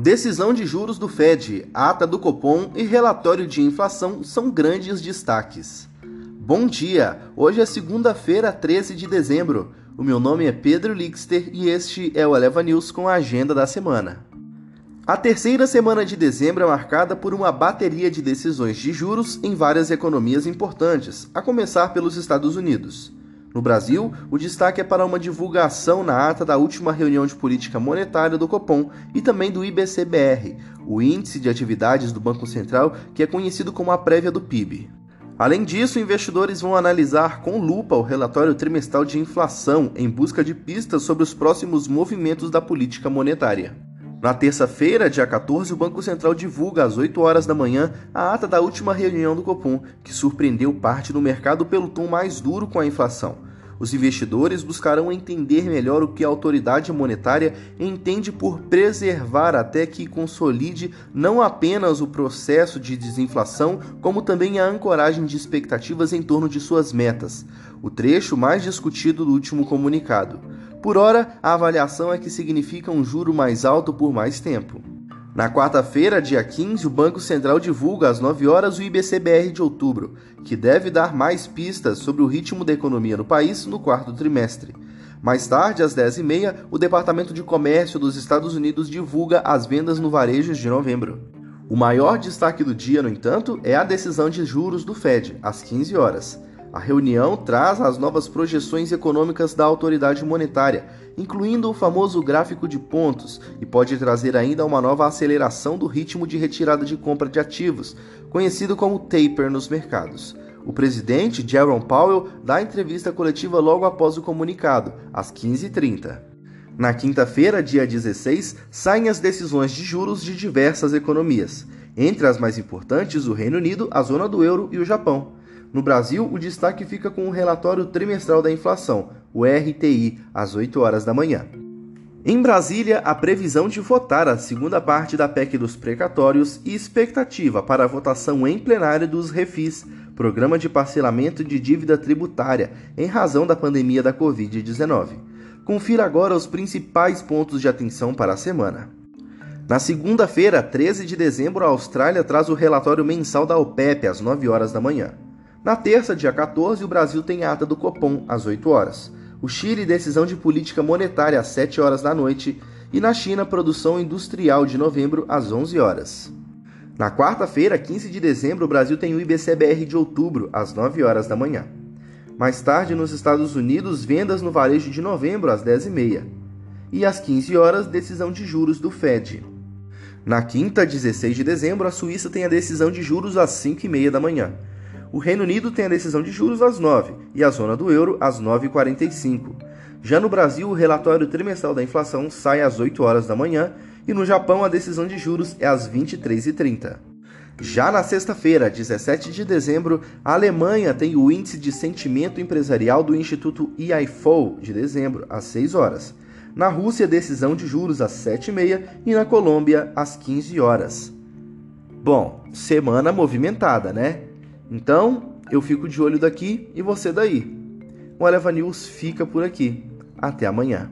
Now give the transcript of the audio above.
Decisão de juros do Fed, ata do Copom e relatório de inflação são grandes destaques. Bom dia! Hoje é segunda-feira, 13 de dezembro. O meu nome é Pedro Lixter e este é o Eleva News com a agenda da semana. A terceira semana de dezembro é marcada por uma bateria de decisões de juros em várias economias importantes, a começar pelos Estados Unidos. No Brasil, o destaque é para uma divulgação na ata da última reunião de política monetária do Copom e também do IBCBR, o Índice de Atividades do Banco Central, que é conhecido como a prévia do PIB. Além disso, investidores vão analisar com lupa o relatório trimestral de inflação em busca de pistas sobre os próximos movimentos da política monetária. Na terça-feira, dia 14, o Banco Central divulga às 8 horas da manhã a ata da última reunião do Copom, que surpreendeu parte do mercado pelo tom mais duro com a inflação. Os investidores buscarão entender melhor o que a autoridade monetária entende por preservar até que consolide não apenas o processo de desinflação, como também a ancoragem de expectativas em torno de suas metas, o trecho mais discutido do último comunicado. Por ora, a avaliação é que significa um juro mais alto por mais tempo. Na quarta-feira, dia 15, o Banco Central divulga às 9 horas o IBCBR de outubro, que deve dar mais pistas sobre o ritmo da economia no país no quarto trimestre. Mais tarde, às 10h30, o Departamento de Comércio dos Estados Unidos divulga as vendas no varejo de novembro. O maior destaque do dia, no entanto, é a decisão de juros do Fed, às 15 horas. A reunião traz as novas projeções econômicas da autoridade monetária, incluindo o famoso gráfico de pontos, e pode trazer ainda uma nova aceleração do ritmo de retirada de compra de ativos, conhecido como taper nos mercados. O presidente, Jerome Powell, dá entrevista coletiva logo após o comunicado, às 15h30. Na quinta-feira, dia 16, saem as decisões de juros de diversas economias. Entre as mais importantes, o Reino Unido, a zona do euro e o Japão. No Brasil, o destaque fica com o relatório trimestral da inflação, o RTI, às 8 horas da manhã. Em Brasília, a previsão de votar a segunda parte da PEC dos precatórios e expectativa para a votação em plenário dos refis, Programa de Parcelamento de Dívida Tributária, em razão da pandemia da Covid-19. Confira agora os principais pontos de atenção para a semana. Na segunda-feira, 13 de dezembro, a Austrália traz o relatório mensal da OPEP às 9 horas da manhã. Na terça, dia 14, o Brasil tem ata do Copom às 8 horas. O Chile, decisão de política monetária às 7 horas da noite. E na China, produção industrial de novembro às 11 horas. Na quarta-feira, 15 de dezembro, o Brasil tem o IBCBR de outubro às 9 horas da manhã. Mais tarde, nos Estados Unidos, vendas no varejo de novembro às 10h30. E às 15 horas, decisão de juros do Fed. Na quinta, 16 de dezembro, a Suíça tem a decisão de juros às 5h30 da manhã. O Reino Unido tem a decisão de juros às 9 e a zona do euro às 9h45. Já no Brasil, o relatório trimestral da inflação sai às 8 horas da manhã e no Japão a decisão de juros é às 23h30. Já na sexta-feira, 17 de dezembro, a Alemanha tem o índice de sentimento empresarial do Instituto IIFO de dezembro, às 6 horas. Na Rússia, decisão de juros às 7h30 e na Colômbia, às 15 horas. Bom, semana movimentada, né? Então, eu fico de olho daqui e você daí. O Eleva News fica por aqui. Até amanhã.